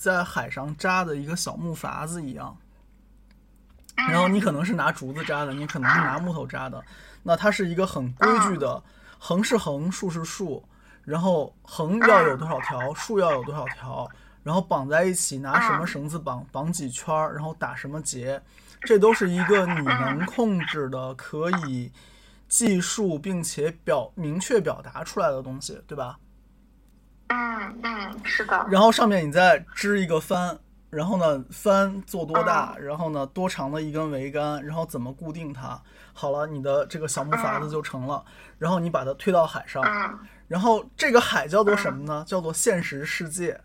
在海上扎的一个小木筏子一样。然后你可能是拿竹子扎的，你可能是拿木头扎的。那它是一个很规矩的，横是横，竖是竖，然后横要有多少条，竖要有多少条，然后绑在一起，拿什么绳子绑，绑几圈儿，然后打什么结，这都是一个你能控制的，可以计数并且表明确表达出来的东西，对吧？嗯嗯，是的。然后上面你再织一个帆。然后呢，帆做多大？然后呢，多长的一根桅杆？然后怎么固定它？好了，你的这个小木筏子就成了。然后你把它推到海上，然后这个海叫做什么呢？叫做现实世界。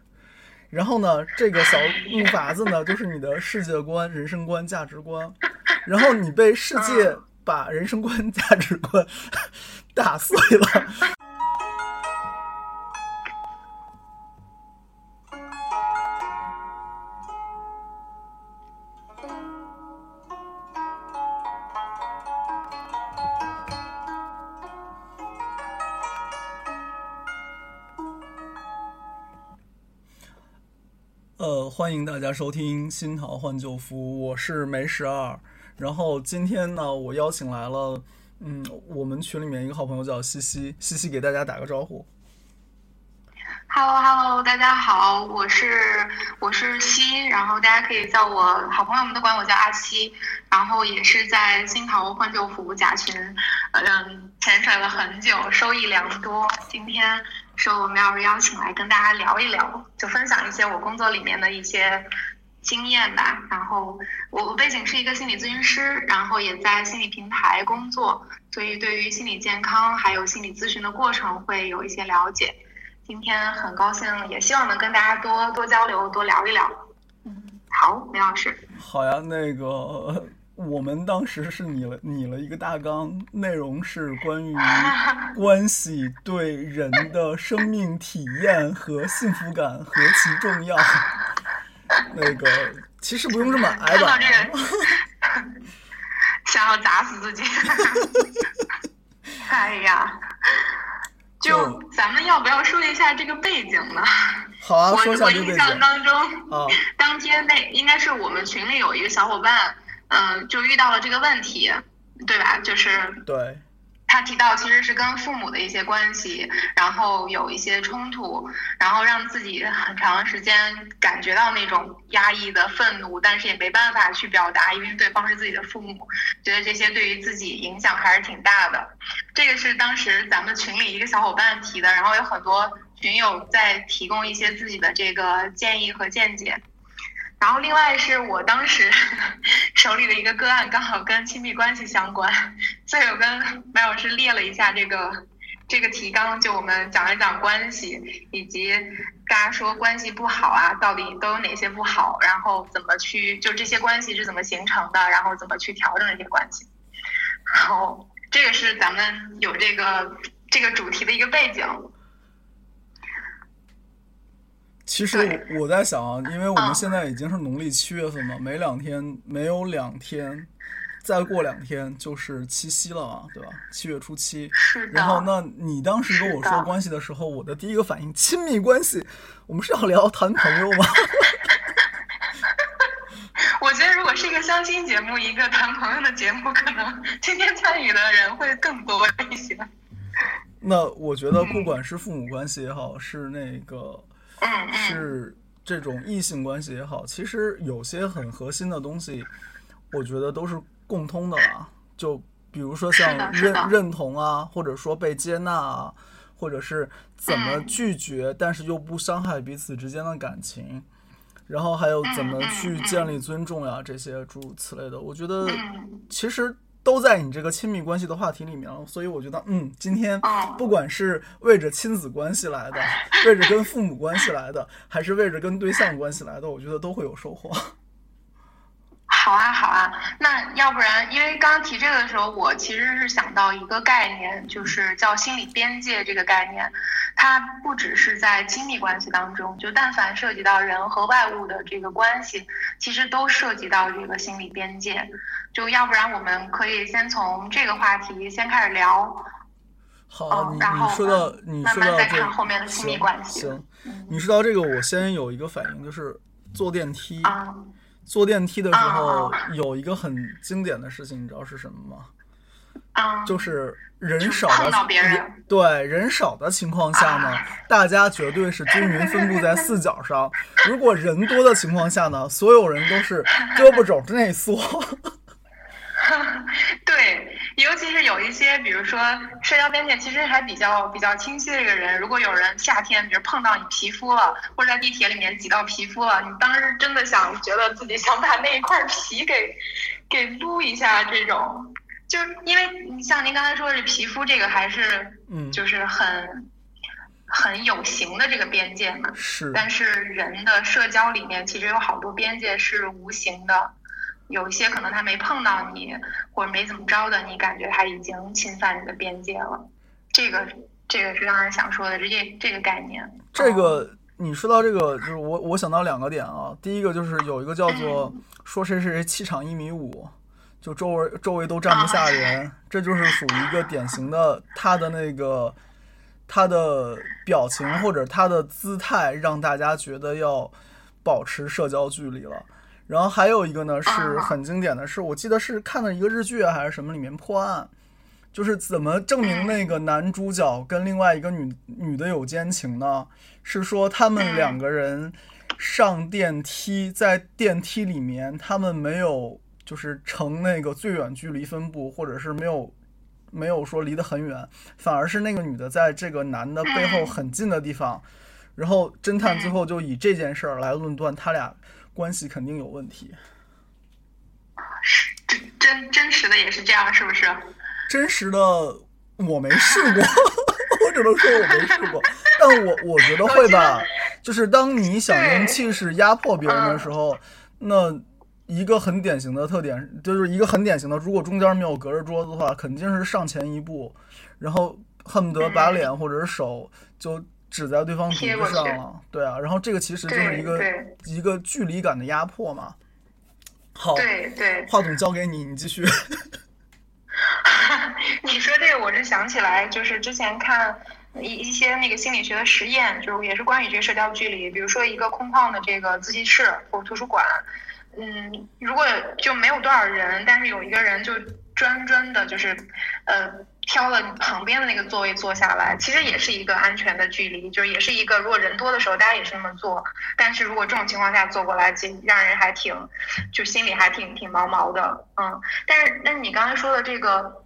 然后呢，这个小木筏子呢，就是你的世界观、人生观、价值观。然后你被世界把人生观、价值观 打碎了。欢迎大家收听《新桃换旧符》，我是梅十二。然后今天呢，我邀请来了，嗯，我们群里面一个好朋友叫西西，西西给大家打个招呼。Hello，Hello，大家好，我是我是西，然后大家可以叫我好朋友们都管我叫阿西，然后也是在《新桃换旧符》甲群，嗯，潜水了很久，收益良多。今天。说我们要是邀请来跟大家聊一聊，就分享一些我工作里面的一些经验吧。然后我背景是一个心理咨询师，然后也在心理平台工作，所以对于心理健康还有心理咨询的过程会有一些了解。今天很高兴，也希望能跟大家多多交流，多聊一聊。嗯，好，梅老师。好呀，那个。我们当时是拟了拟了一个大纲，内容是关于 关系对人的生命体验和幸福感何其重要。那个其实不用这么挨吧？想要砸死自己。哎呀，就咱们要不要说一下这个背景呢？好啊，说一下我印象当中，当天那应该是我们群里有一个小伙伴。嗯，就遇到了这个问题，对吧？就是对，他提到其实是跟父母的一些关系，然后有一些冲突，然后让自己很长时间感觉到那种压抑的愤怒，但是也没办法去表达，因为对方是自己的父母，觉得这些对于自己影响还是挺大的。这个是当时咱们群里一个小伙伴提的，然后有很多群友在提供一些自己的这个建议和见解。然后另外是我当时 手里的一个个案，刚好跟亲密关系相关，所以我跟麦老师列了一下这个这个提纲，就我们讲一讲关系，以及大家说关系不好啊，到底都有哪些不好，然后怎么去就这些关系是怎么形成的，然后怎么去调整这些关系。然后这个是咱们有这个这个主题的一个背景。其实我在想啊，因为我们现在已经是农历七月份嘛，没两天，没有两天，再过两天就是七夕了嘛，对吧？七月初七。然后，那你当时跟我说关系的时候，我的第一个反应，亲密关系，我们是要聊谈朋友吗？我觉得，如果是一个相亲节目，一个谈朋友的节目，可能今天参与的人会更多一些。那我觉得，不管是父母关系也好，是那个。是这种异性关系也好，其实有些很核心的东西，我觉得都是共通的啦。就比如说像认认同啊，或者说被接纳啊，或者是怎么拒绝，但是又不伤害彼此之间的感情，然后还有怎么去建立尊重呀，这些诸如此类的，我觉得其实。都在你这个亲密关系的话题里面了，所以我觉得，嗯，今天不管是为着亲子关系来的，为着跟父母关系来的，还是为着跟对象关系来的，我觉得都会有收获。好啊，好啊，那要不然，因为刚刚提这个的时候，我其实是想到一个概念，就是叫心理边界这个概念。它不只是在亲密关系当中，就但凡涉及到人和外物的这个关系，其实都涉及到这个心理边界。就要不然，我们可以先从这个话题先开始聊。好，你你说到你说到这行行，你说到这个，我先有一个反应，就是坐电梯。坐电梯的时候有一个很经典的事情，你知道是什么吗？啊，就是人少的对人少的情况下呢，大家绝对是均匀分布在四角上。如果人多的情况下呢，所有人都是胳膊肘内缩。对，尤其是有一些，比如说社交边界其实还比较比较清晰的一个人，如果有人夏天比如碰到你皮肤了，或者在地铁里面挤到皮肤了，你当时真的想觉得自己想把那一块皮给给撸一下，这种，就是因为你像您刚才说的皮肤这个还是嗯，就是很很有形的这个边界嘛，是，但是人的社交里面其实有好多边界是无形的。有一些可能他没碰到你，或者没怎么着的，你感觉他已经侵犯你的边界了。这个，这个是刚才想说的，这这个概念。这个你说到这个，就是我我想到两个点啊。第一个就是有一个叫做说谁谁谁气场一米五，就周围周围都站不下人，这就是属于一个典型的他的那个他的表情或者他的姿态，让大家觉得要保持社交距离了。然后还有一个呢，是很经典的是，我记得是看的一个日剧还是什么里面破案，就是怎么证明那个男主角跟另外一个女女的有奸情呢？是说他们两个人上电梯，在电梯里面，他们没有就是乘那个最远距离分布，或者是没有没有说离得很远，反而是那个女的在这个男的背后很近的地方，然后侦探最后就以这件事儿来论断他俩。关系肯定有问题，是真真真实的也是这样，是不是？真实的我没试过，我只能说我没试过。但我我觉得会吧，就是当你想用气势压迫别人的时候，那一个很典型的特点，就是一个很典型的，如果中间没有隔着桌子的话，肯定是上前一步，然后恨不得把脸或者是手就。指在对方鼻子上了，对啊，然后这个其实就是一个一个距离感的压迫嘛。好，对对，话筒交给你，你继续。你说这个，我是想起来，就是之前看一一些那个心理学的实验，就是也是关于这个社交距离。比如说一个空旷的这个自习室或图书馆，嗯，如果就没有多少人，但是有一个人就专专的，就是呃。挑了旁边的那个座位坐下来，其实也是一个安全的距离，就是也是一个如果人多的时候，大家也是那么坐。但是如果这种情况下坐过来，其实让人还挺，就心里还挺挺毛毛的，嗯。但是，那你刚才说的这个，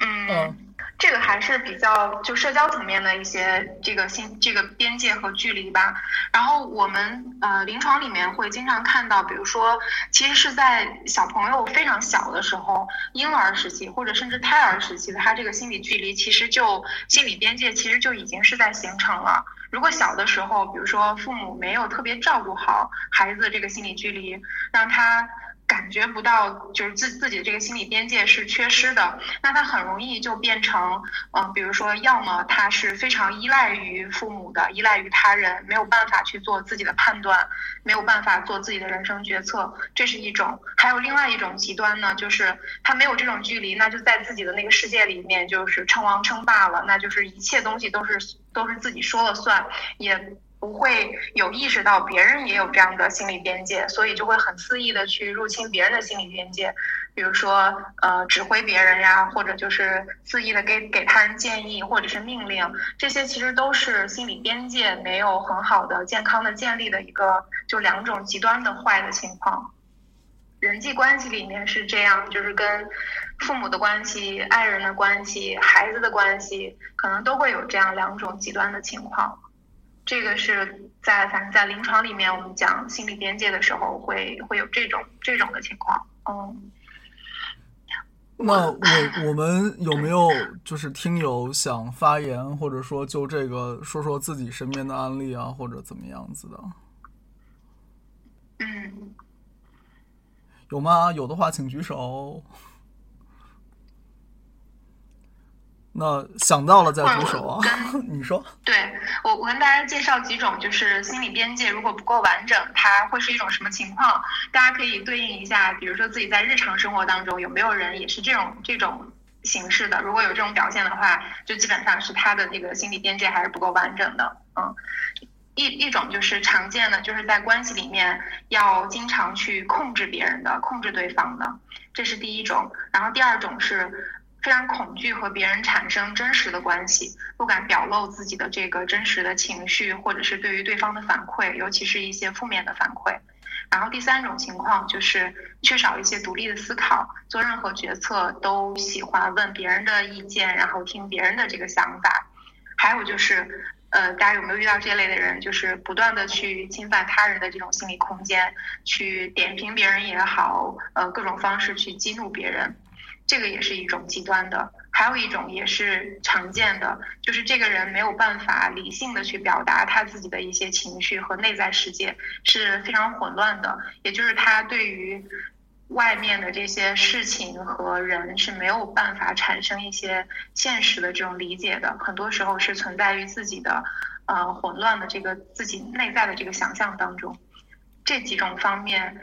嗯。这个还是比较就社交层面的一些这个心这个边界和距离吧。然后我们呃临床里面会经常看到，比如说其实是在小朋友非常小的时候，婴儿时期或者甚至胎儿时期的他这个心理距离，其实就心理边界其实就已经是在形成了。如果小的时候，比如说父母没有特别照顾好孩子的这个心理距离，让他。感觉不到，就是自自己的这个心理边界是缺失的，那他很容易就变成，嗯，比如说，要么他是非常依赖于父母的，依赖于他人，没有办法去做自己的判断，没有办法做自己的人生决策，这是一种；还有另外一种极端呢，就是他没有这种距离，那就在自己的那个世界里面就是称王称霸了，那就是一切东西都是都是自己说了算，也。不会有意识到别人也有这样的心理边界，所以就会很肆意的去入侵别人的心理边界，比如说呃指挥别人呀，或者就是肆意的给给他人建议或者是命令，这些其实都是心理边界没有很好的健康的建立的一个就两种极端的坏的情况。人际关系里面是这样，就是跟父母的关系、爱人的关系、孩子的关系，可能都会有这样两种极端的情况。这个是在反正在临床里面，我们讲心理边界的时候，会会有这种这种的情况。嗯，那我我们有没有就是听友想发言，或者说就这个说说自己身边的案例啊，或者怎么样子的？嗯，有吗？有的话请举手。那想到了再举手啊！你说，对我我跟大家介绍几种，就是心理边界如果不够完整，它会是一种什么情况？大家可以对应一下，比如说自己在日常生活当中有没有人也是这种这种形式的。如果有这种表现的话，就基本上是他的这个心理边界还是不够完整的。嗯，一一种就是常见的，就是在关系里面要经常去控制别人的，控制对方的，这是第一种。然后第二种是。非常恐惧和别人产生真实的关系，不敢表露自己的这个真实的情绪，或者是对于对方的反馈，尤其是一些负面的反馈。然后第三种情况就是缺少一些独立的思考，做任何决策都喜欢问别人的意见，然后听别人的这个想法。还有就是，呃，大家有没有遇到这类的人？就是不断的去侵犯他人的这种心理空间，去点评别人也好，呃，各种方式去激怒别人。这个也是一种极端的，还有一种也是常见的，就是这个人没有办法理性的去表达他自己的一些情绪和内在世界是非常混乱的，也就是他对于外面的这些事情和人是没有办法产生一些现实的这种理解的，很多时候是存在于自己的呃混乱的这个自己内在的这个想象当中，这几种方面。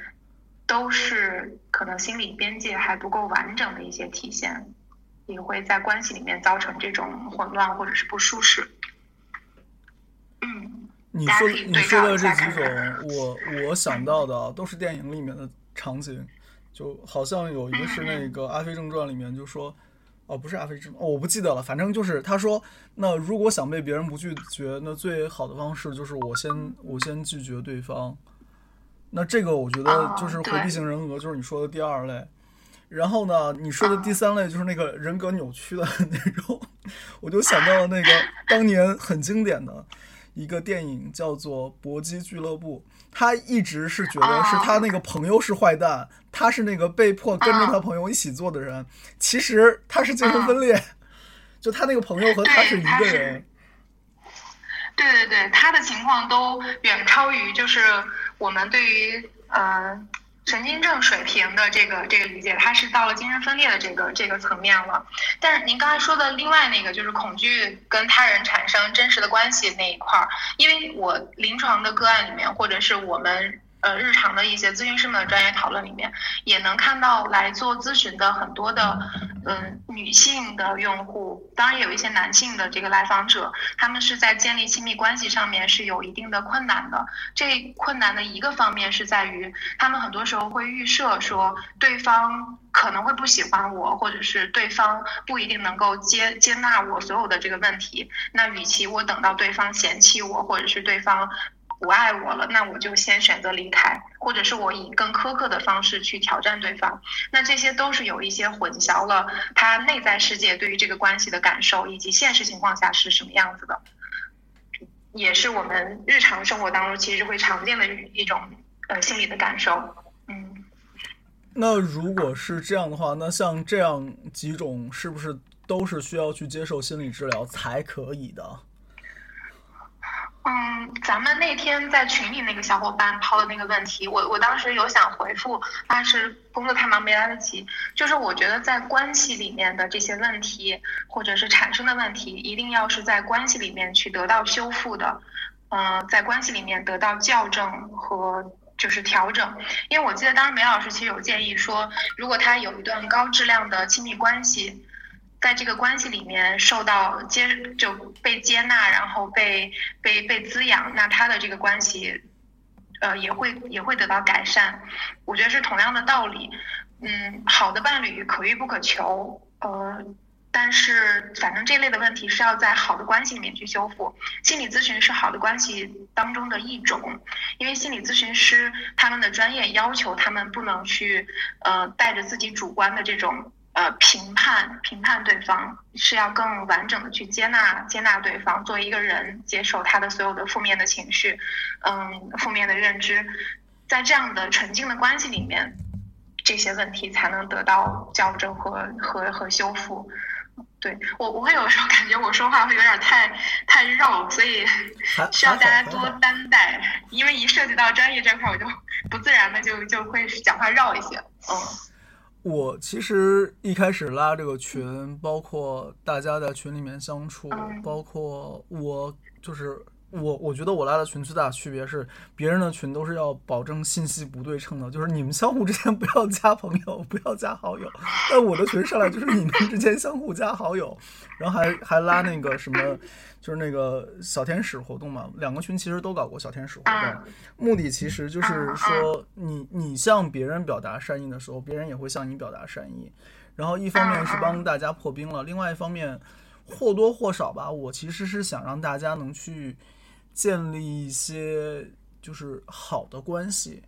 都是可能心理边界还不够完整的一些体现，也会在关系里面造成这种混乱或者是不舒适。嗯，你说你说的这几种，我我想到的都是电影里面的场景，就好像有一个是那个《阿飞正传》里面就说，哦，不是《阿飞正传》，我不记得了，反正就是他说，那如果想被别人不拒绝，那最好的方式就是我先我先拒绝对方。那这个我觉得就是回避型人格，就是你说的第二类。然后呢，你说的第三类就是那个人格扭曲的 那种，我就想到了那个当年很经典的一个电影，叫做《搏击俱乐部》。他一直是觉得是他那个朋友是坏蛋，他是那个被迫跟着他朋友一起做的人。其实他是精神分裂，就他那个朋友和他是一个人。对对对，他的情况都远超于就是。我们对于呃神经症水平的这个这个理解，它是到了精神分裂的这个这个层面了。但是您刚才说的另外那个，就是恐惧跟他人产生真实的关系那一块儿，因为我临床的个案里面，或者是我们。呃，日常的一些咨询师们的专业讨论里面，也能看到来做咨询的很多的，嗯，女性的用户，当然也有一些男性的这个来访者，他们是在建立亲密关系上面是有一定的困难的。这困难的一个方面是在于，他们很多时候会预设说对方可能会不喜欢我，或者是对方不一定能够接接纳我所有的这个问题。那与其我等到对方嫌弃我，或者是对方。不爱我了，那我就先选择离开，或者是我以更苛刻的方式去挑战对方。那这些都是有一些混淆了他内在世界对于这个关系的感受，以及现实情况下是什么样子的，也是我们日常生活当中其实会常见的一种呃心理的感受。嗯，那如果是这样的话，那像这样几种是不是都是需要去接受心理治疗才可以的？嗯，咱们那天在群里那个小伙伴抛的那个问题，我我当时有想回复，但是工作太忙没来得及。就是我觉得在关系里面的这些问题，或者是产生的问题，一定要是在关系里面去得到修复的，嗯，在关系里面得到校正和就是调整。因为我记得当时梅老师其实有建议说，如果他有一段高质量的亲密关系。在这个关系里面受到接就被接纳，然后被被被滋养，那他的这个关系，呃，也会也会得到改善。我觉得是同样的道理。嗯，好的伴侣可遇不可求，呃，但是反正这类的问题是要在好的关系里面去修复。心理咨询是好的关系当中的一种，因为心理咨询师他们的专业要求他们不能去呃带着自己主观的这种。呃，评判评判对方是要更完整的去接纳接纳对方，作为一个人接受他的所有的负面的情绪，嗯，负面的认知，在这样的纯净的关系里面，这些问题才能得到矫正和和和修复。对我，我会有时候感觉我说话会有点太太绕，所以需要大家多担待，因为一涉及到专业这块，我就不自然的就就会讲话绕一些，嗯。我其实一开始拉这个群，包括大家在群里面相处，包括我就是我我觉得我拉的群最大的区别是，别人的群都是要保证信息不对称的，就是你们相互之间 不要加朋友，不要加好友。但我的群上来就是你们之间相互加好友，然后还还拉那个什么，就是那个小天使活动嘛。两个群其实都搞过小天使活动，目的其实就是说，你你向别人表达善意的时候，别人也会向你表达善意。然后一方面是帮大家破冰了，另外一方面或多或少吧，我其实是想让大家能去。建立一些就是好的关系。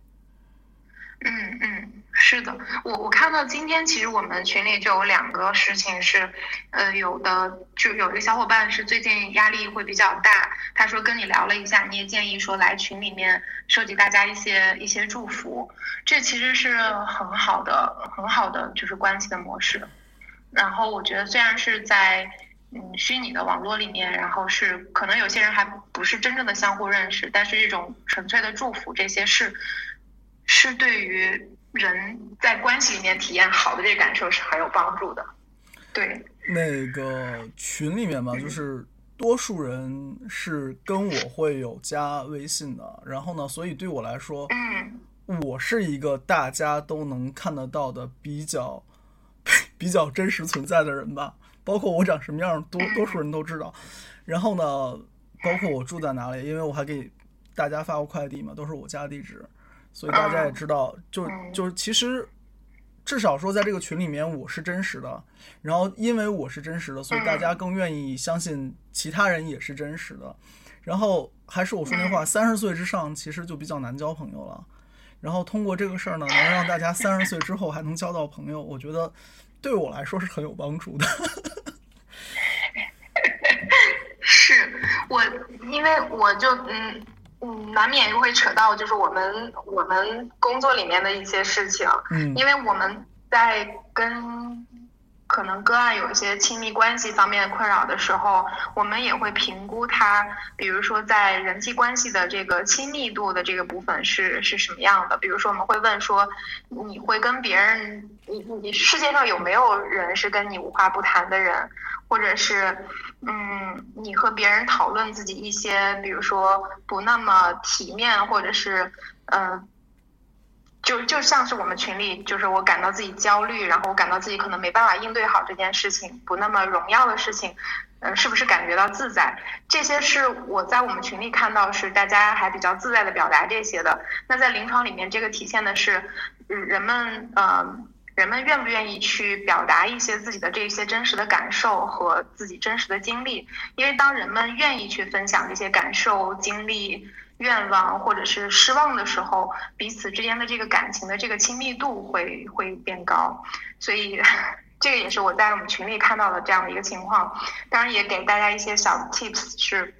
嗯嗯，是的，我我看到今天其实我们群里就有两个事情是，呃，有的就有一个小伙伴是最近压力会比较大，他说跟你聊了一下，你也建议说来群里面收集大家一些一些祝福，这其实是很好的很好的就是关系的模式。然后我觉得虽然是在。嗯，虚拟的网络里面，然后是可能有些人还不是真正的相互认识，但是这种纯粹的祝福，这些是是对于人在关系里面体验好的这个感受是很有帮助的。对，那个群里面嘛，就是多数人是跟我会有加微信的，然后呢，所以对我来说，嗯，我是一个大家都能看得到的比较 比较真实存在的人吧。包括我长什么样，多多数人都知道。然后呢，包括我住在哪里，因为我还给大家发过快递嘛，都是我家地址，所以大家也知道。就就其实，至少说在这个群里面我是真实的。然后因为我是真实的，所以大家更愿意相信其他人也是真实的。然后还是我说那话，三十岁之上其实就比较难交朋友了。然后通过这个事儿呢，能让大家三十岁之后还能交到朋友，我觉得。对我来说是很有帮助的。是我，因为我就嗯嗯，难免又会扯到就是我们我们工作里面的一些事情。嗯，因为我们在跟。可能个案有一些亲密关系方面困扰的时候，我们也会评估他，比如说在人际关系的这个亲密度的这个部分是是什么样的。比如说我们会问说，你会跟别人，你你世界上有没有人是跟你无话不谈的人，或者是，嗯，你和别人讨论自己一些，比如说不那么体面，或者是，嗯。就就像是我们群里，就是我感到自己焦虑，然后我感到自己可能没办法应对好这件事情，不那么荣耀的事情，嗯，是不是感觉到自在？这些是我在我们群里看到是大家还比较自在的表达这些的。那在临床里面，这个体现的是人们呃人们愿不愿意去表达一些自己的这些真实的感受和自己真实的经历？因为当人们愿意去分享这些感受经历。愿望或者是失望的时候，彼此之间的这个感情的这个亲密度会会变高，所以这个也是我在我们群里看到的这样的一个情况。当然也给大家一些小 tips 是，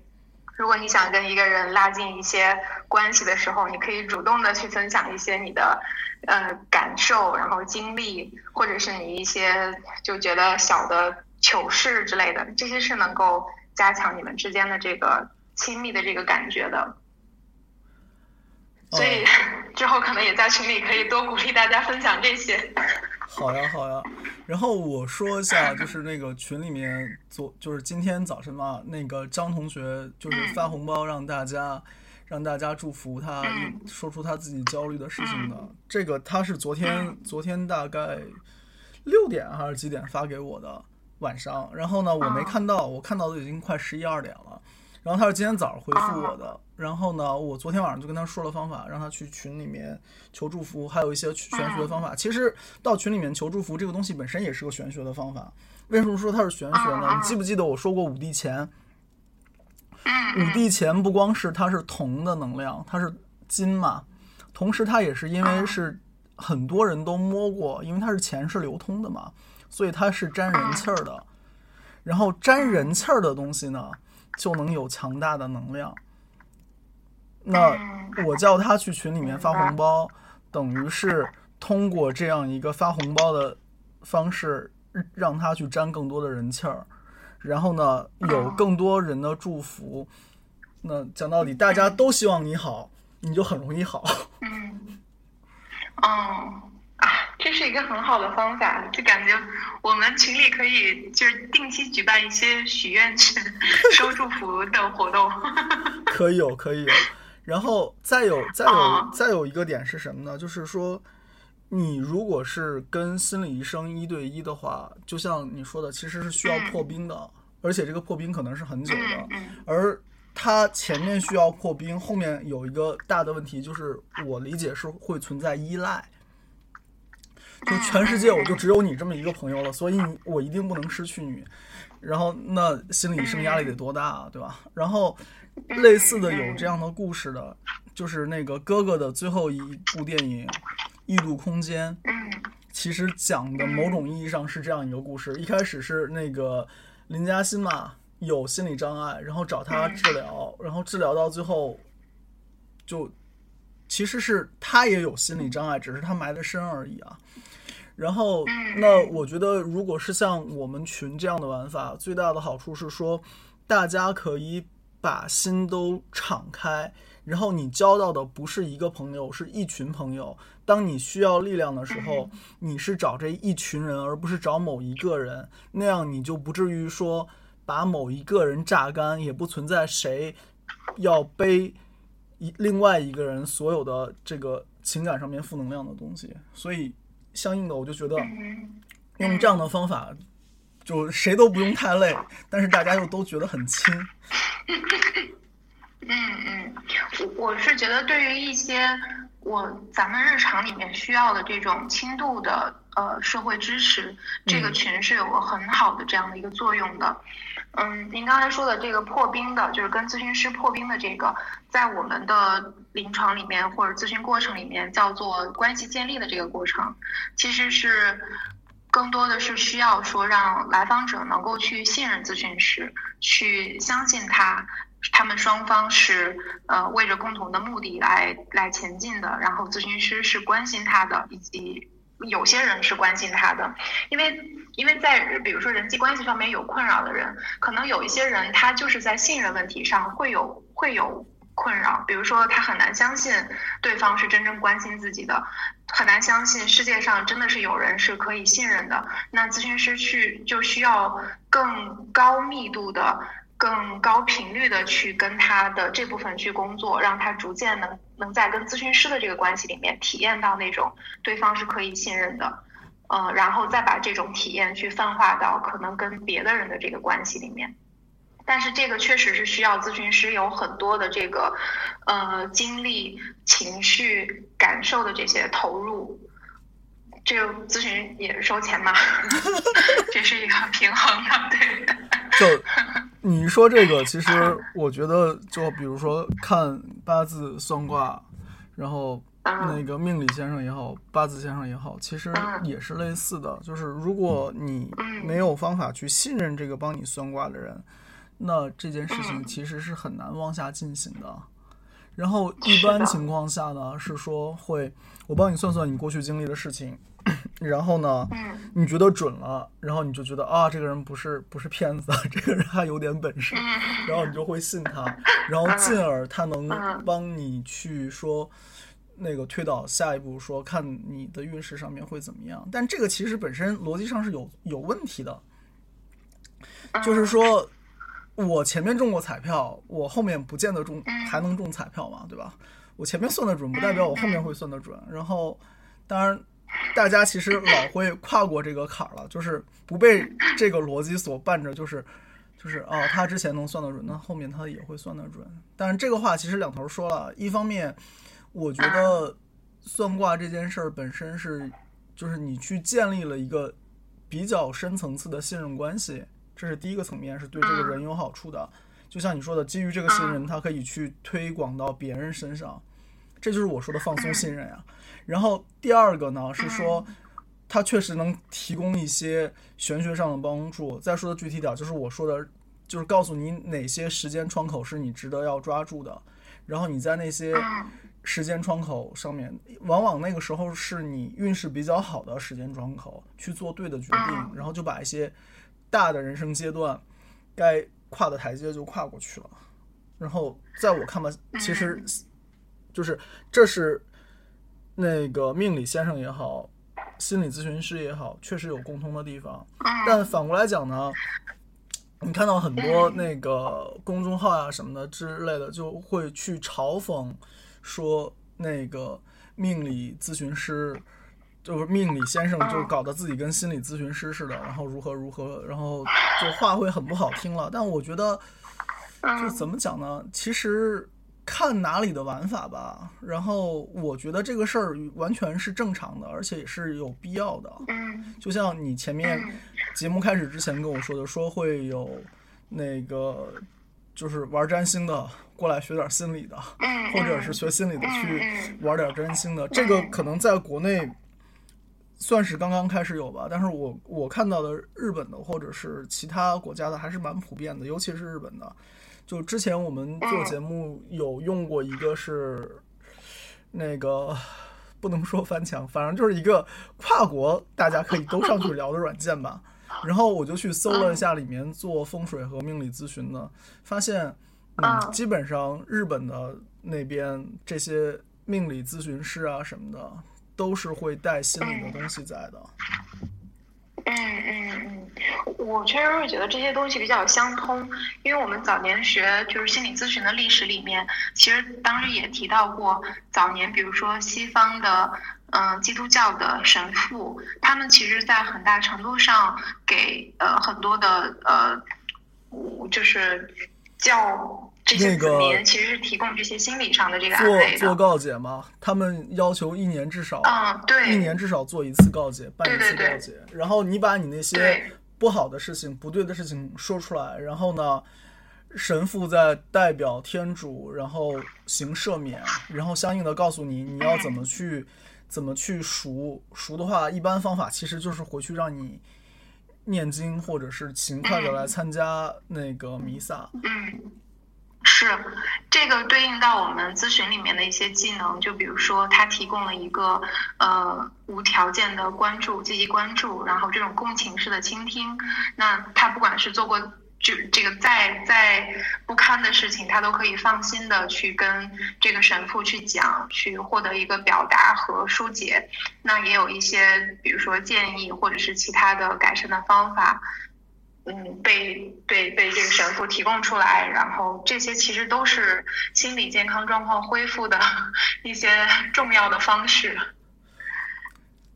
如果你想跟一个人拉近一些关系的时候，你可以主动的去分享一些你的呃感受，然后经历，或者是你一些就觉得小的糗事之类的，这些是能够加强你们之间的这个亲密的这个感觉的。所以 之后可能也在群里可以多鼓励大家分享这些。好呀，好呀。然后我说一下，就是那个群里面昨就是今天早晨嘛，那个张同学就是发红包让大家让大家祝福他，说出他自己焦虑的事情的。这个他是昨天昨天大概六点还是几点发给我的晚上，然后呢我没看到，我看到都已经快十一二点了。然后他是今天早上回复我的，然后呢，我昨天晚上就跟他说了方法，让他去群里面求祝福，还有一些玄学的方法。其实到群里面求祝福这个东西本身也是个玄学的方法。为什么说它是玄学呢？你记不记得我说过五帝钱？五帝钱不光是它是铜的能量，它是金嘛，同时它也是因为是很多人都摸过，因为它是钱是流通的嘛，所以它是沾人气儿的。然后沾人气儿的东西呢？就能有强大的能量。那我叫他去群里面发红包，等于是通过这样一个发红包的方式，让他去沾更多的人气儿。然后呢，有更多人的祝福。那讲到底，大家都希望你好，你就很容易好。嗯，哦，啊，这是一个很好的方法，就感觉我们群里可以就是定期举办一些许愿池、收祝福的活动。可以有，可以有。然后再有，再有，再有一个点是什么呢？就是说，你如果是跟心理医生一对一的话，就像你说的，其实是需要破冰的，而且这个破冰可能是很久的。而他前面需要破冰，后面有一个大的问题，就是我理解是会存在依赖。就全世界我就只有你这么一个朋友了，所以你我一定不能失去你。然后那心理医生压力得多大啊，对吧？然后类似的有这样的故事的，就是那个哥哥的最后一部电影《异度空间》，其实讲的某种意义上是这样一个故事。一开始是那个林嘉欣嘛有心理障碍，然后找他治疗，然后治疗到最后就其实是他也有心理障碍，只是他埋的深而已啊。然后，那我觉得，如果是像我们群这样的玩法，最大的好处是说，大家可以把心都敞开，然后你交到的不是一个朋友，是一群朋友。当你需要力量的时候，你是找这一群人，而不是找某一个人，那样你就不至于说把某一个人榨干，也不存在谁要背一另外一个人所有的这个情感上面负能量的东西，所以。相应的，我就觉得用这样的方法，就谁都不用太累，但是大家又都觉得很轻。嗯嗯，我我是觉得对于一些我咱们日常里面需要的这种轻度的呃社会支持，这个群是有个很好的这样的一个作用的。嗯，您刚才说的这个破冰的，就是跟咨询师破冰的这个，在我们的临床里面或者咨询过程里面叫做关系建立的这个过程，其实是更多的是需要说让来访者能够去信任咨询师，去相信他，他们双方是呃为着共同的目的来来前进的，然后咨询师是关心他的，以及有些人是关心他的，因为。因为在比如说人际关系上面有困扰的人，可能有一些人他就是在信任问题上会有会有困扰，比如说他很难相信对方是真正关心自己的，很难相信世界上真的是有人是可以信任的。那咨询师去就需要更高密度的、更高频率的去跟他的这部分去工作，让他逐渐能能在跟咨询师的这个关系里面体验到那种对方是可以信任的。呃，然后再把这种体验去泛化到可能跟别的人的这个关系里面，但是这个确实是需要咨询师有很多的这个呃精力、情绪、感受的这些投入。这个咨询也收钱吗？这是一个平衡的，对。就你说这个，其实我觉得，就比如说看八字算卦，然后。那个命理先生也好，八字先生也好，其实也是类似的。就是如果你没有方法去信任这个帮你算卦的人，那这件事情其实是很难往下进行的。然后一般情况下呢，是说会我帮你算算你过去经历的事情，然后呢，你觉得准了，然后你就觉得啊，这个人不是不是骗子，这个人还有点本事，然后你就会信他，然后进而他能帮你去说。那个推导下一步说看你的运势上面会怎么样，但这个其实本身逻辑上是有有问题的，就是说我前面中过彩票，我后面不见得中还能中彩票嘛，对吧？我前面算得准，不代表我后面会算得准。然后，当然大家其实老会跨过这个坎儿了，就是不被这个逻辑所绊着，就是就是哦，他之前能算得准，那后面他也会算得准。但是这个话其实两头说了，一方面。我觉得算卦这件事儿本身是，就是你去建立了一个比较深层次的信任关系，这是第一个层面，是对这个人有好处的。就像你说的，基于这个信任，他可以去推广到别人身上，这就是我说的放松信任呀。然后第二个呢是说，他确实能提供一些玄学上的帮助。再说的具体点，就是我说的，就是告诉你哪些时间窗口是你值得要抓住的，然后你在那些。时间窗口上面，往往那个时候是你运势比较好的时间窗口，去做对的决定，然后就把一些大的人生阶段该跨的台阶就跨过去了。然后在我看吧，其实就是这是那个命理先生也好，心理咨询师也好，确实有共通的地方。嗯但反过来讲呢，你看到很多那个公众号啊什么的之类的，就会去嘲讽说那个命理咨询师。就是命理先生就搞得自己跟心理咨询师似的，然后如何如何，然后就话会很不好听了。但我觉得，就怎么讲呢？其实看哪里的玩法吧。然后我觉得这个事儿完全是正常的，而且也是有必要的。嗯就像你前面节目开始之前跟我说的，说会有那个就是玩占星的过来学点心理的，嗯，或者是学心理的去嗯玩点占星的，这个可能在国内算是刚刚开始有吧。但是我我看到的日本的或者是其他国家的还是蛮普遍的，尤其是日本的。就之前我们做节目有用过一个是那个不能说翻墙，反正就是一个跨国大家可以都上去聊的软件吧。然后我就去搜了一下里面做风水和命理咨询的，发现，嗯，嗯基本上日本的那边这些命理咨询师啊什么的，都是会带心理的东西在的。嗯嗯嗯，我确实会觉得这些东西比较相通，因为我们早年学就是心理咨询的历史里面，其实当时也提到过，早年比如说西方的嗯、呃基督教的神父，他们其实在很大程度上给呃很多的呃，嗯就是教这个子民其实是提供这些心理上的这个安做。做告解嘛，他们要求一年至少嗯，对，一年至少做一次告解，办一对对对次告解。然后你把你那些不好的事情、不对的事情说出来，然后呢，神父在代表天主，然后行赦免，然后相应的告诉你你要怎么去怎么去赎。赎的话，一般方法其实就是回去让你念经，或者是勤快的来参加那个弥撒。嗯，是这个对应到我们咨询里面的一些技能，就比如说，他提供了一个呃无条件的关注、积极关注，然后这种共情式的倾听。那他不管是做过就这个再再不堪的事情，他都可以放心的去跟这个神父去讲，去获得一个表达和疏解。那也有一些，比如说建议或者是其他的改善的方法。嗯，被被被这个神父提供出来，然后这些其实都是心理健康状况恢复的 一些重要的方式。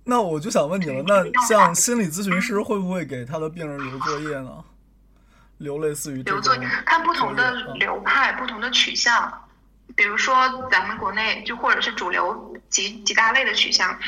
那我就想问你了，那像心理咨询师会不会给他的病人留作业呢？留类似于留作业看不同的流派、不同的取向，比如说咱们国内就或者是主流几几大类的取向。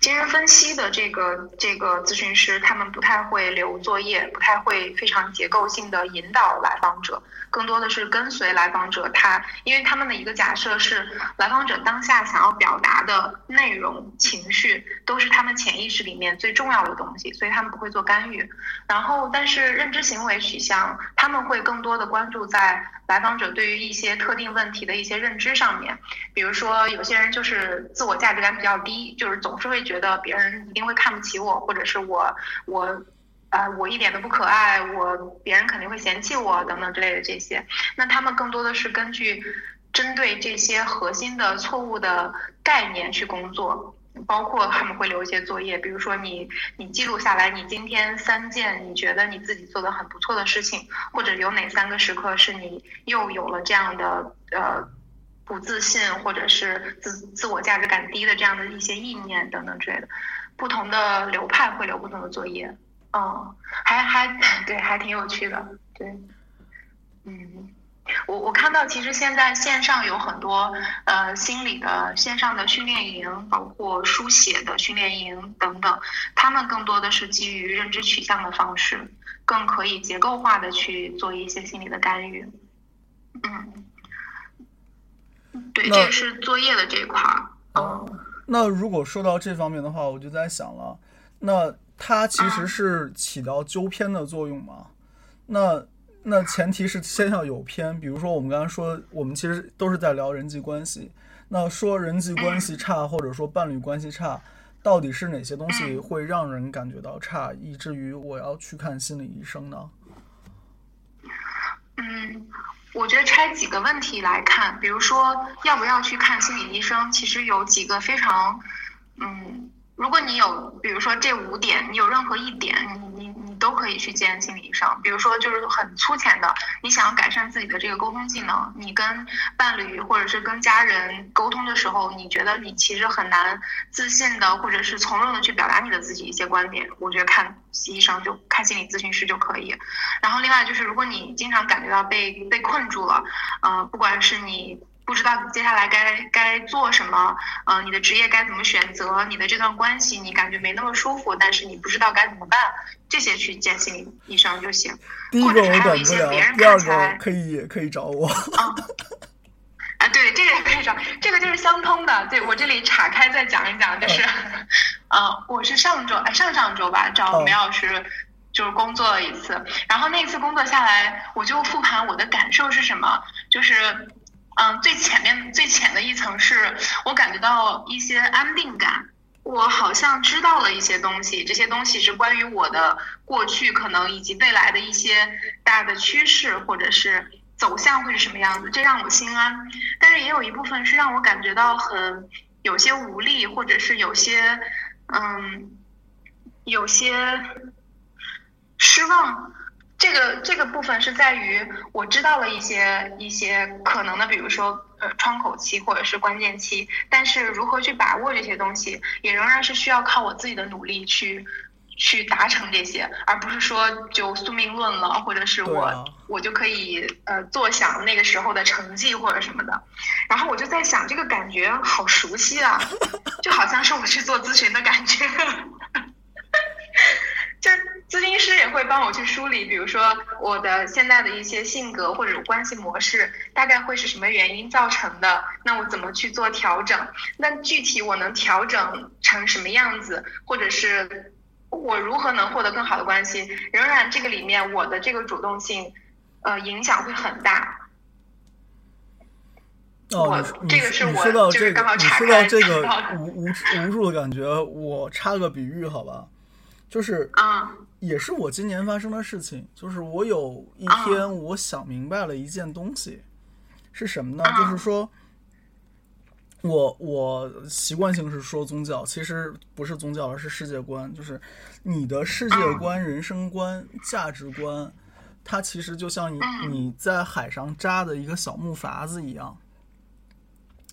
精神分析的这个这个咨询师，他们不太会留作业，不太会非常结构性的引导来访者，更多的是跟随来访者他，因为他们的一个假设是，来访者当下想要表达的内容、情绪都是他们潜意识里面最重要的东西，所以他们不会做干预。然后，但是认知行为取向，他们会更多的关注在来访者对于一些特定问题的一些认知上面。比如说，有些人就是自我价值感比较低，就是总是会觉得别人一定会看不起我，或者是我我。啊、我一点都不可爱，我别人肯定会嫌弃我，等等之类的这些。那他们更多的是根据针对这些核心的错误的概念去工作，包括他们会留一些作业，比如说你你记录下来你今天三件你觉得你自己做的很不错的事情，或者有哪三个时刻是你又有了这样的呃不自信或者是自自我价值感低的这样的一些意念等等之类的。不同的流派会留不同的作业，嗯，还还对，还挺有趣的，对，嗯。我我看到，其实现在线上有很多呃心理的线上的训练营，包括书写的训练营等等，他们更多的是基于认知取向的方式，更可以结构化的去做一些心理的干预。嗯，对，那这个是作业的这一块儿。嗯，那如果说到这方面的话，我就在想了，那它其实是起到纠偏的作用吗？那那前提是先要有偏，比如说我们刚才说，我们其实都是在聊人际关系。那说人际关系差，或者说伴侣关系差，到底是哪些东西会让人感觉到差，以至于我要去看心理医生呢？嗯，我觉得拆几个问题来看，比如说要不要去看心理医生，其实有几个非常嗯如果你有，比如说这五点，你有任何一点，你你都可以去见心理医生。比如说，就是很粗浅的，你想要改善自己的这个沟通技能，你跟伴侣或者是跟家人沟通的时候，你觉得你其实很难自信的，或者是从容的去表达你的自己一些观点，我觉得看医生就看心理咨询师就可以。然后另外就是，如果你经常感觉到被被困住了，嗯，不管是你。不知道接下来该该做什么，嗯，你的职业该怎么选择？你的这段关系你感觉没那么舒服，但是你不知道该怎么办，这些去见心理医生就行。第一个我管不了，第二个可以可以找我。啊，对，这个也可以找，这个就是相通的。对我这里岔开再讲一讲，就是，嗯，我是上周哎上上周吧找梅老师，就是工作了一次，然后那次工作下来，我就复盘我的感受是什么，就是。嗯，最前面最浅的一层是我感觉到一些安定感，我好像知道了一些东西，这些东西是关于我的过去可能以及未来的一些大的趋势或者是走向会是什么样子，这让我心安。但是也有一部分是让我感觉到很有些无力，或者是有些嗯有些失望。这个这个部分是在于我知道了一些一些可能的，比如说呃窗口期或者是关键期，但是如何去把握这些东西，也仍然是需要靠我自己的努力去去达成这些，而不是说就宿命论了，或者是我我就可以呃坐享那个时候的成绩或者什么的。然后我就在想，这个感觉好熟悉啊，就好像是我去做咨询的感觉。咨询师也会帮我去梳理，比如说我的现在的一些性格或者关系模式，大概会是什么原因造成的？那我怎么去做调整？那具体我能调整成什么样子，或者是我如何能获得更好的关系？仍然这个里面我的这个主动性，呃，影响会很大。哦，这个是我说到这个，你说到这个无无无助的感觉，我插个比喻好吧？就是啊。也是我今年发生的事情，就是我有一天我想明白了一件东西，是什么呢？就是说，我我习惯性是说宗教，其实不是宗教，而是世界观。就是你的世界观、人生观、价值观，它其实就像你你在海上扎的一个小木筏子一样，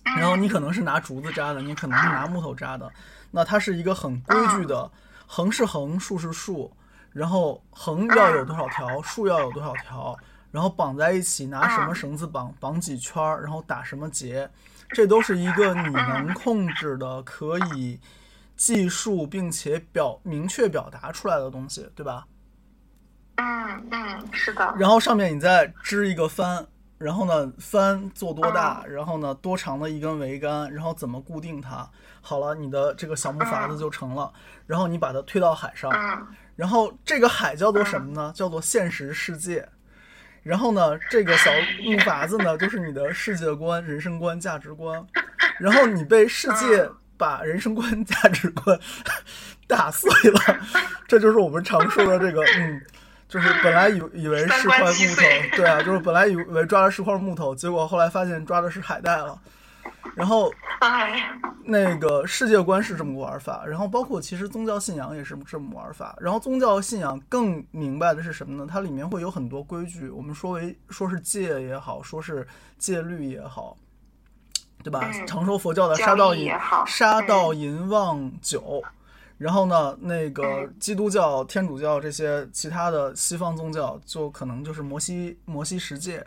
然后你可能是拿竹子扎的，你可能是拿木头扎的，那它是一个很规矩的，横是横，竖是竖。然后横要有多少条，竖要有多少条，然后绑在一起，拿什么绳子绑，绑几圈儿，然后打什么结，这都是一个你能控制的、可以计数并且表明确表达出来的东西，对吧？嗯嗯，是的。然后上面你再织一个帆，然后呢，帆做多大，然后呢，多长的一根桅杆，然后怎么固定它？好了，你的这个小木筏子就成了。然后你把它推到海上。然后这个海叫做什么呢？叫做现实世界。然后呢，这个小木筏子呢，就是你的世界观、人生观、价值观。然后你被世界把人生观、价值观 打碎了，这就是我们常说的这个，嗯，就是本来以以为是块木头，对啊，就是本来以为抓的是块木头，结果后来发现抓的是海带了。然后，那个世界观是这么个玩法，然后包括其实宗教信仰也是这么玩法。然后宗教信仰更明白的是什么呢？它里面会有很多规矩，我们说为说是戒也好，说是戒律也好，对吧？常说佛教的杀盗淫，杀盗淫妄酒。然后呢，那个基督教、天主教这些其他的西方宗教，就可能就是摩西摩西十诫。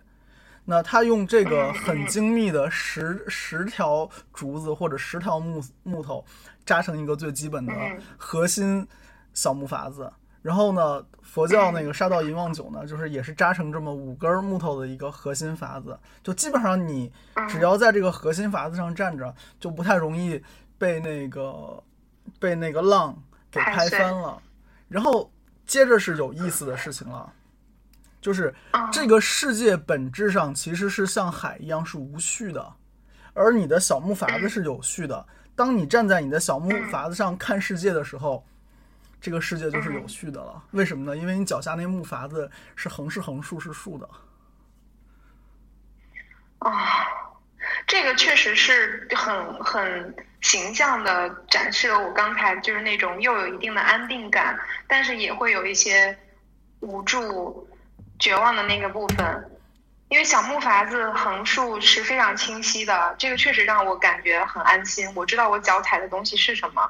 那他用这个很精密的十十条竹子或者十条木木头扎成一个最基本的核心小木筏子，然后呢，佛教那个沙道淫妄酒呢，就是也是扎成这么五根木头的一个核心筏子，就基本上你只要在这个核心筏子上站着，就不太容易被那个被那个浪给拍翻了。然后接着是有意思的事情了。就是这个世界本质上其实是像海一样是无序的，而你的小木筏子是有序的。当你站在你的小木筏子上看世界的时候，这个世界就是有序的了。为什么呢？因为你脚下那木筏子是横是横，竖是竖的。啊，这个确实是很很形象的展示了我刚才就是那种又有一定的安定感，但是也会有一些无助、绝望的那个部分。因为小木筏子横竖是非常清晰的，这个确实让我感觉很安心。我知道我脚踩的东西是什么，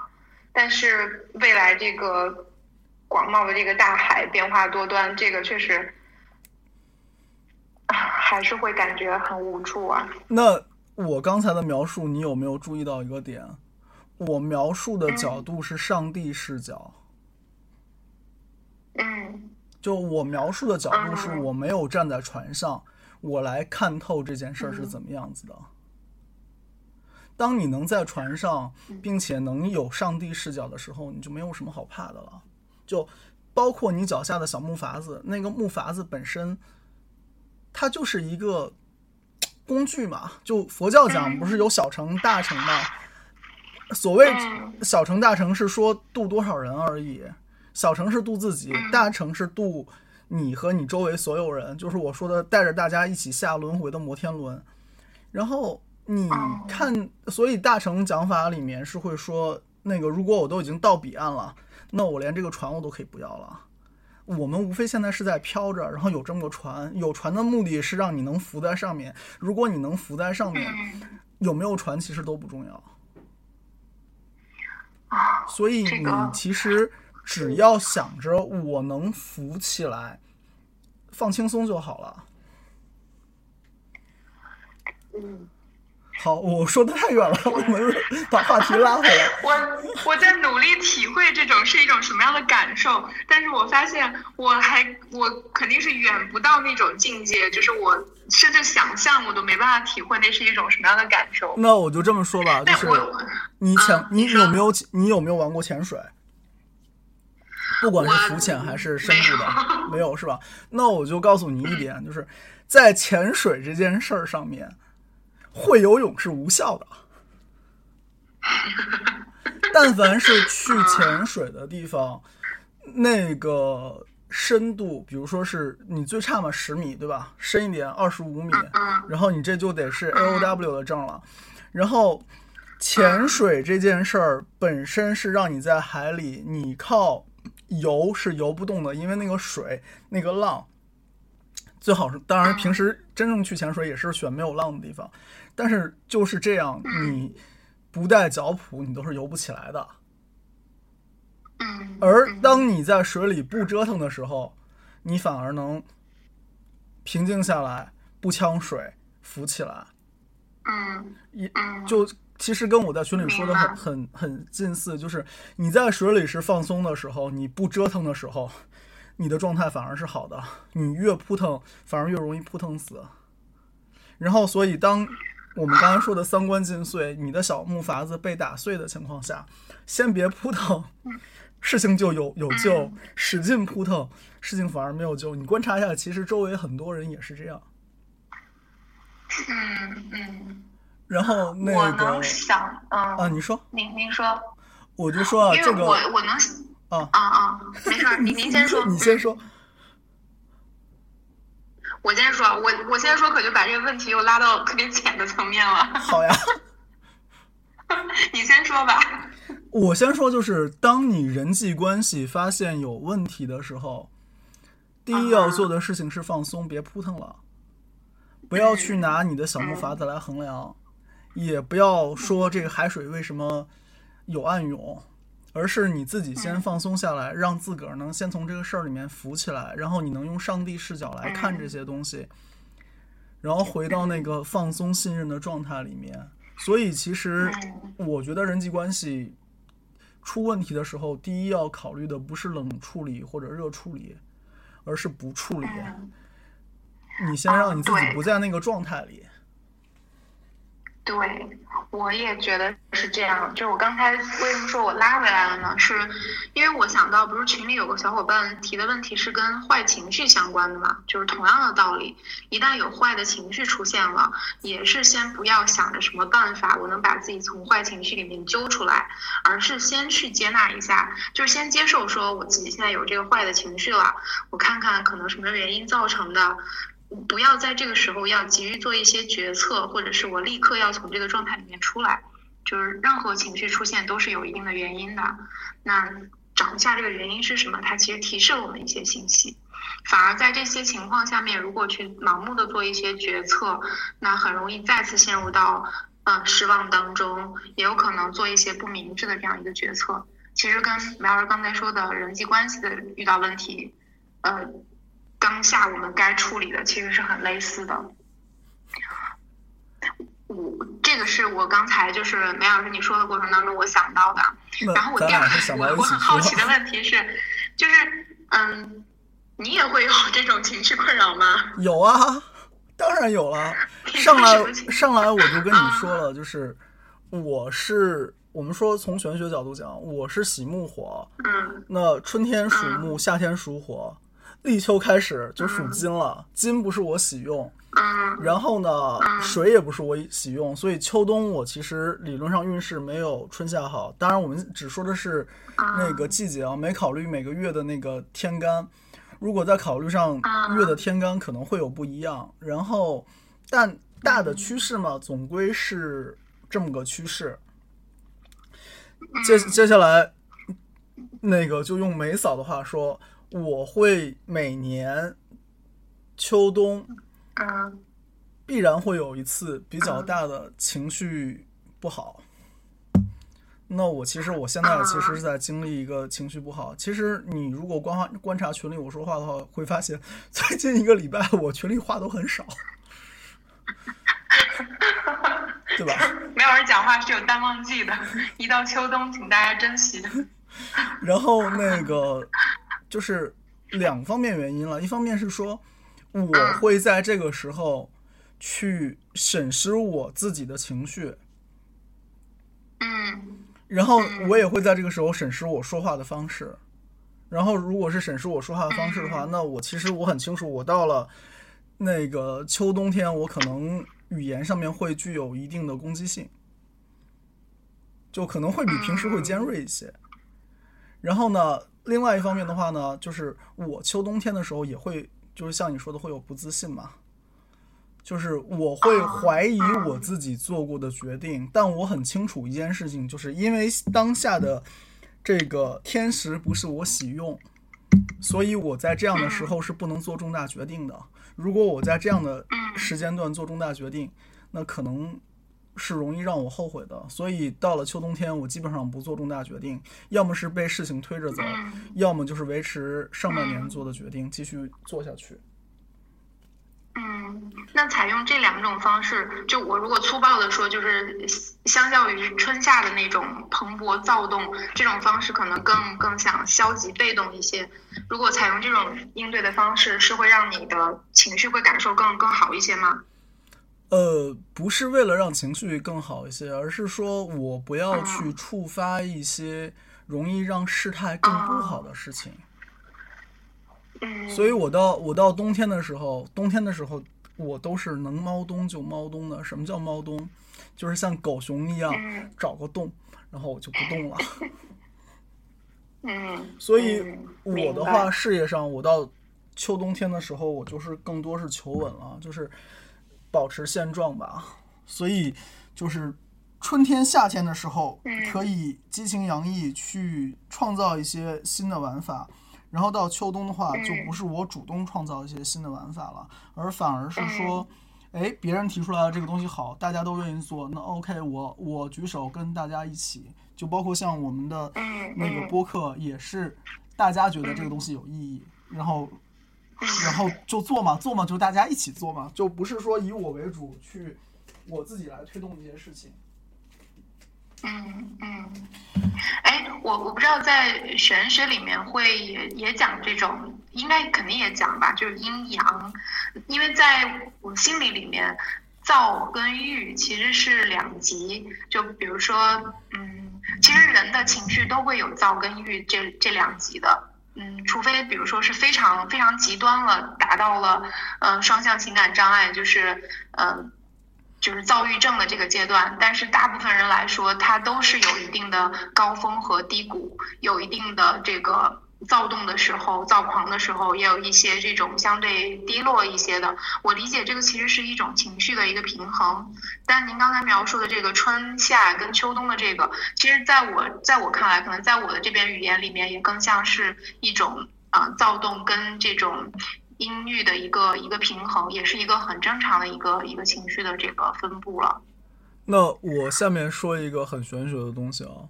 但是未来这个广袤的这个大海变化多端，这个确实 还是会感觉很无助啊。那我刚才的描述，你有没有注意到一个点？我描述的角度是上帝视角。嗯。就我描述的角度是我没有站在船上。我来看透这件事儿是怎么样子的。当你能在船上，并且能有上帝视角的时候，你就没有什么好怕的了。就包括你脚下的小木筏子，那个木筏子本身，它就是一个工具嘛。就佛教讲，不是有小乘大乘嘛？所谓小乘大乘是说渡多少人而已，小乘是渡自己，大乘是渡。你和你周围所有人，就是我说的带着大家一起下轮回的摩天轮。然后你看，所以大乘讲法里面是会说，那个如果我都已经到彼岸了，那我连这个船我都可以不要了。我们无非现在是在飘着，然后有这么个船，有船的目的是让你能浮在上面。如果你能浮在上面，有没有船其实都不重要。所以你其实。只要想着我能浮起来，放轻松就好了。嗯，好，我说的太远了，我们把话题拉回来。我我在努力体会这种是一种什么样的感受，但是我发现我还我肯定是远不到那种境界，就是我甚至想象我都没办法体会那是一种什么样的感受。那我就这么说吧，就是你潜，你有没有你有没有玩过潜水？不管是浮潜还是深度的，没有是吧？那我就告诉你一点，就是在潜水这件事儿上面，会游泳是无效的。但凡是去潜水的地方，那个深度，比如说是你最差嘛十米，对吧？深一点二十五米，然后你这就得是 A O W 的证了。然后潜水这件事儿本身是让你在海里，你靠。游是游不动的，因为那个水那个浪，最好是当然平时真正去潜水也是选没有浪的地方，但是就是这样，你不带脚蹼你都是游不起来的。而当你在水里不折腾的时候，你反而能平静下来，不呛水，浮起来。嗯，一就。其实跟我在群里说的很很很近似，就是你在水里是放松的时候，你不折腾的时候，你的状态反而是好的。你越扑腾，反而越容易扑腾死。然后，所以当我们刚才说的三观尽碎，你的小木筏子被打碎的情况下，先别扑腾，事情就有有救；使劲扑腾，事情反而没有救。你观察一下，其实周围很多人也是这样。嗯嗯。然后那个，我能想，嗯啊，你说，您您说，我就说啊，这个我我能，啊啊啊，没事，您您先说，你先说，我先说，我我先说，可就把这个问题又拉到特别浅的层面了。好呀，你先说吧。我先说，就是当你人际关系发现有问题的时候，第一要做的事情是放松，别扑腾了，不要去拿你的小木筏子来衡量。也不要说这个海水为什么有暗涌，而是你自己先放松下来，让自个儿能先从这个事儿里面浮起来，然后你能用上帝视角来看这些东西，然后回到那个放松信任的状态里面。所以，其实我觉得人际关系出问题的时候，第一要考虑的不是冷处理或者热处理，而是不处理。你先让你自己不在那个状态里。对，我也觉得是这样。就是我刚才为什么说我拉回来了呢？是因为我想到，不是群里有个小伙伴提的问题是跟坏情绪相关的嘛？就是同样的道理，一旦有坏的情绪出现了，也是先不要想着什么办法我能把自己从坏情绪里面揪出来，而是先去接纳一下，就是先接受说我自己现在有这个坏的情绪了，我看看可能什么原因造成的。不要在这个时候要急于做一些决策，或者是我立刻要从这个状态里面出来，就是任何情绪出现都是有一定的原因的。那找一下这个原因是什么，它其实提示了我们一些信息。反而在这些情况下面，如果去盲目的做一些决策，那很容易再次陷入到呃失望当中，也有可能做一些不明智的这样一个决策。其实跟苗儿刚才说的人际关系的遇到问题，呃，当下我们该处理的其实是很类似的。我这个是我刚才就是梅老师你说的过程当中我想到的。然后我第二个我我很好奇的问题是，就是嗯。你也会有这种情绪困扰吗？有啊，当然有了。上来上来我就跟你说了，就是我是我们说从玄学角度讲，我是喜木火。嗯。那春天属木，夏天属火，立秋开始就属金了。金不是我喜用。嗯。然后呢，水也不是我喜用，所以秋冬我其实理论上运势没有春夏好。当然，我们只说的是那个季节啊，没考虑每个月的那个天干。如果再考虑上月的天干，可能会有不一样。然后，但大的趋势嘛，总归是这么个趋势。接接下来，那个就用梅嫂的话说，我会每年秋冬啊，必然会有一次比较大的情绪不好。那我其实我现在其实是在经历一个情绪不好。其实你如果观观察群里我说话的话，会发现最近一个礼拜我群里话都很少，对吧？没有人讲话是有淡旺季的，一到秋冬，请大家珍惜。然后那个就是两方面原因了，一方面是说我会在这个时候去审视我自己的情绪，嗯。然后我也会在这个时候审视我说话的方式，然后如果是审视我说话的方式的话，那我其实我很清楚，我到了那个秋冬天，我可能语言上面会具有一定的攻击性，就可能会比平时会尖锐一些。然后呢，另外一方面的话呢，就是我秋冬天的时候也会，就是像你说的会有不自信嘛。就是我会怀疑我自己做过的决定，但我很清楚一件事情，就是因为当下的这个天时不是我喜用，所以我在这样的时候是不能做重大决定的。如果我在这样的时间段做重大决定，那可能是容易让我后悔的。所以到了秋冬天，我基本上不做重大决定，要么是被事情推着走，要么就是维持上半年做的决定继续做下去。嗯，那采用这两种方式，就我如果粗暴的说，就是相较于春夏的那种蓬勃躁动，这种方式可能更更想消极被动一些。如果采用这种应对的方式，是会让你的情绪会感受更更好一些吗？呃，不是为了让情绪更好一些，而是说我不要去触发一些容易让事态更不好的事情。所以，我到我到冬天的时候，冬天的时候，我都是能猫冬就猫冬的。什么叫猫冬？就是像狗熊一样找个洞，然后我就不动了。嗯。所以我的话，事业上，我到秋冬天的时候，我就是更多是求稳了，就是保持现状吧。所以，就是春天、夏天的时候，可以激情洋溢，去创造一些新的玩法。然后到秋冬的话，就不是我主动创造一些新的玩法了，而反而是说，哎，别人提出来的这个东西好，大家都愿意做，那 OK，我我举手跟大家一起，就包括像我们的那个播客，也是大家觉得这个东西有意义，然后然后就做嘛，做嘛就大家一起做嘛，就不是说以我为主去我自己来推动一些事情。嗯嗯，哎，我我不知道在玄学里面会也也讲这种，应该肯定也讲吧，就是阴阳，因为在我心里里面，燥跟郁其实是两极，就比如说，嗯，其实人的情绪都会有躁跟郁这这两极的，嗯，除非比如说是非常非常极端了，达到了嗯双向情感障碍，就是嗯。就是躁郁症的这个阶段，但是大部分人来说，他都是有一定的高峰和低谷，有一定的这个躁动的时候、躁狂的时候，也有一些这种相对低落一些的。我理解这个其实是一种情绪的一个平衡。但您刚才描述的这个春夏跟秋冬的这个，其实在我在我看来，可能在我的这边语言里面，也更像是一种啊躁动跟这种阴郁的一个一个平衡，也是一个很正常的一个一个情绪的这个分布了。那我下面说一个很玄学的东西啊。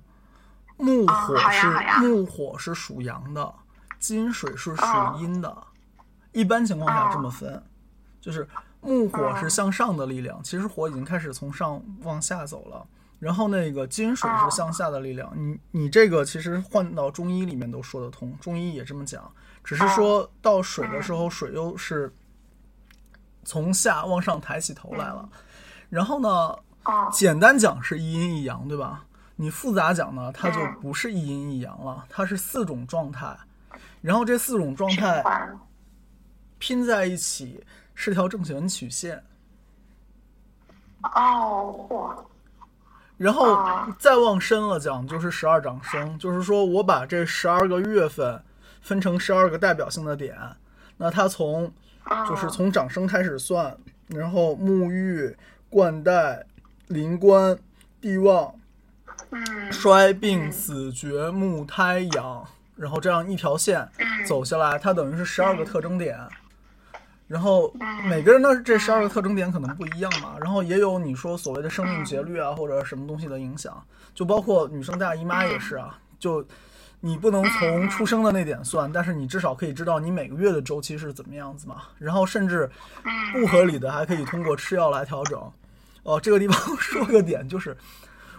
木火是木火是属阳的，金水是属阴的。一般情况下这么分，就是木火是向上的力量，其实火已经开始从上往下走了。然后那个金水是向下的力量。你你这个其实换到中医里面都说得通，中医也这么讲，只是说到水的时候，水又是从下往上抬起头来了。然后呢，简单讲是一阴一阳，对吧？你复杂讲呢，它就不是一阴一阳了，它是四种状态，然后这四种状态拼在一起是条正弦曲线。哦，嚯！然后再往深了讲，就是十二长生，就是说我把这十二个月份分成十二个代表性的点，那它从就是从长生开始算，然后沐浴、冠带、临官、地旺。衰病死绝木胎养，然后这样一条线走下来，它等于是十二个特征点。然后每个人的这十二个特征点可能不一样嘛。然后也有你说所谓的生命节律啊，或者什么东西的影响，就包括女生大姨妈也是啊。就你不能从出生的那点算，但是你至少可以知道你每个月的周期是怎么样子嘛。然后甚至不合理的还可以通过吃药来调整。哦，这个地方 说个点就是。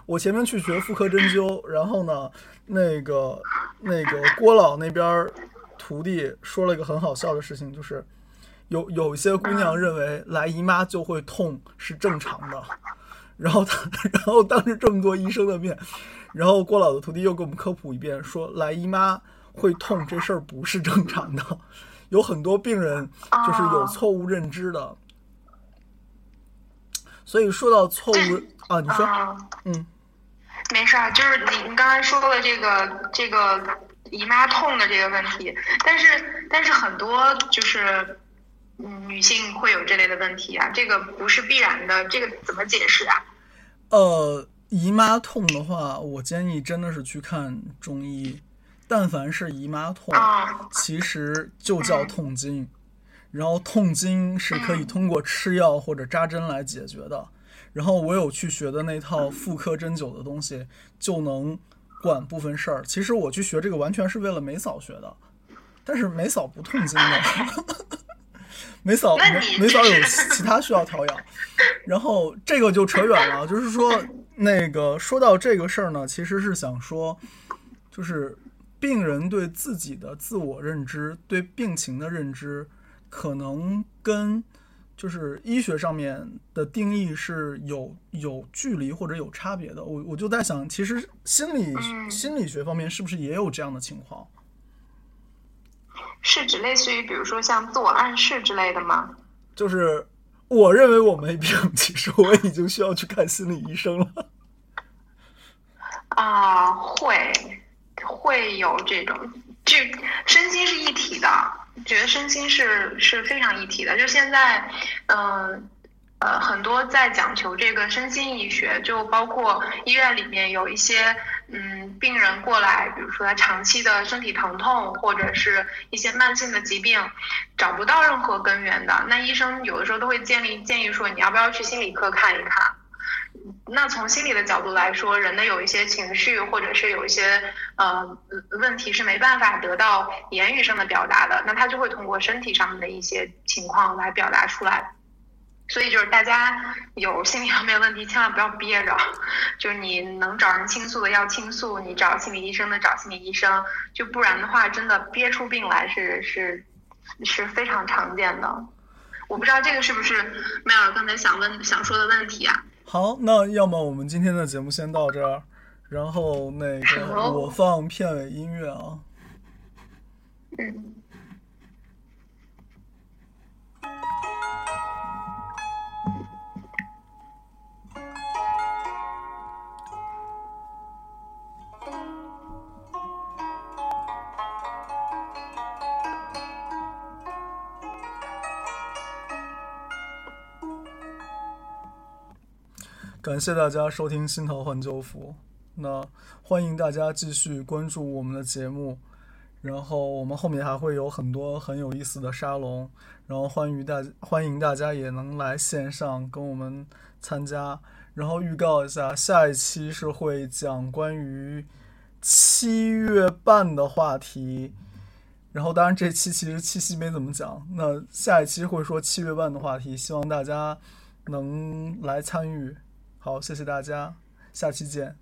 我前面去学妇科针灸，然后呢，那个那个郭老那边徒弟说了一个很好笑的事情，就是有有一些姑娘认为来姨妈就会痛是正常的，然后他 然后当着这么多医生的面，然后郭老的徒弟又给我们科普一遍，说来姨妈会痛这事儿不是正常的，有很多病人就是有错误认知的，所以说到错误啊，你说，嗯。没事儿，就是你你刚才说的这个这个姨妈痛的这个问题，但是但是很多就是嗯女性会有这类的问题啊，这个不是必然的，这个怎么解释啊？呃，姨妈痛的话，我建议真的是去看中医。但凡是姨妈痛，其实就叫痛经，然后痛经是可以通过吃药或者扎针来解决的。然后我有去学的那套妇科针灸的东西，就能管部分事儿。其实我去学这个完全是为了梅嫂学的，但是梅嫂不痛经的，梅嫂梅梅嫂有其他需要调养。然后这个就扯远了，就是说那个说到这个事儿呢，其实是想说，就是病人对自己的自我认知、对病情的认知，可能跟。就是医学上面的定义是有有距离或者有差别的，我我就在想，其实心理心理学方面是不是也有这样的情况？是指类似于比如说像自我暗示之类的吗？就是我认为我没病，其实我已经需要去看心理医生了。啊，会会有这种，这身心是一体的。觉得身心是是非常一体的，就现在，嗯，呃，很多在讲求这个身心医学，就包括医院里面有一些，嗯，病人过来，比如说他长期的身体疼痛，或者是一些慢性的疾病，找不到任何根源的，那医生有的时候都会建立建议说，你要不要去心理科看一看。那从心理的角度来说，人的有一些情绪，或者是有一些呃问题是没办法得到言语上的表达的，那他就会通过身体上面的一些情况来表达出来。所以就是大家有心理方面问题，千万不要憋着，就是你能找人倾诉的要倾诉，你找心理医生的找心理医生，就不然的话，真的憋出病来是是是非常常见的。我不知道这个是不是麦尔刚才想问想说的问题啊？好，那要么我们今天的节目先到这儿，然后那个我放片尾音乐啊。嗯。感谢大家收听《新桃换旧符》，那欢迎大家继续关注我们的节目，然后我们后面还会有很多很有意思的沙龙，然后欢迎大欢迎大家也能来线上跟我们参加。然后预告一下，下一期是会讲关于七月半的话题。然后，当然这期其实七夕没怎么讲，那下一期会说七月半的话题，希望大家能来参与。好，谢谢大家，下期见。